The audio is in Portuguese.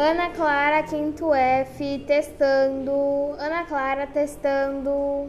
Ana Clara, quinto F, testando. Ana Clara, testando.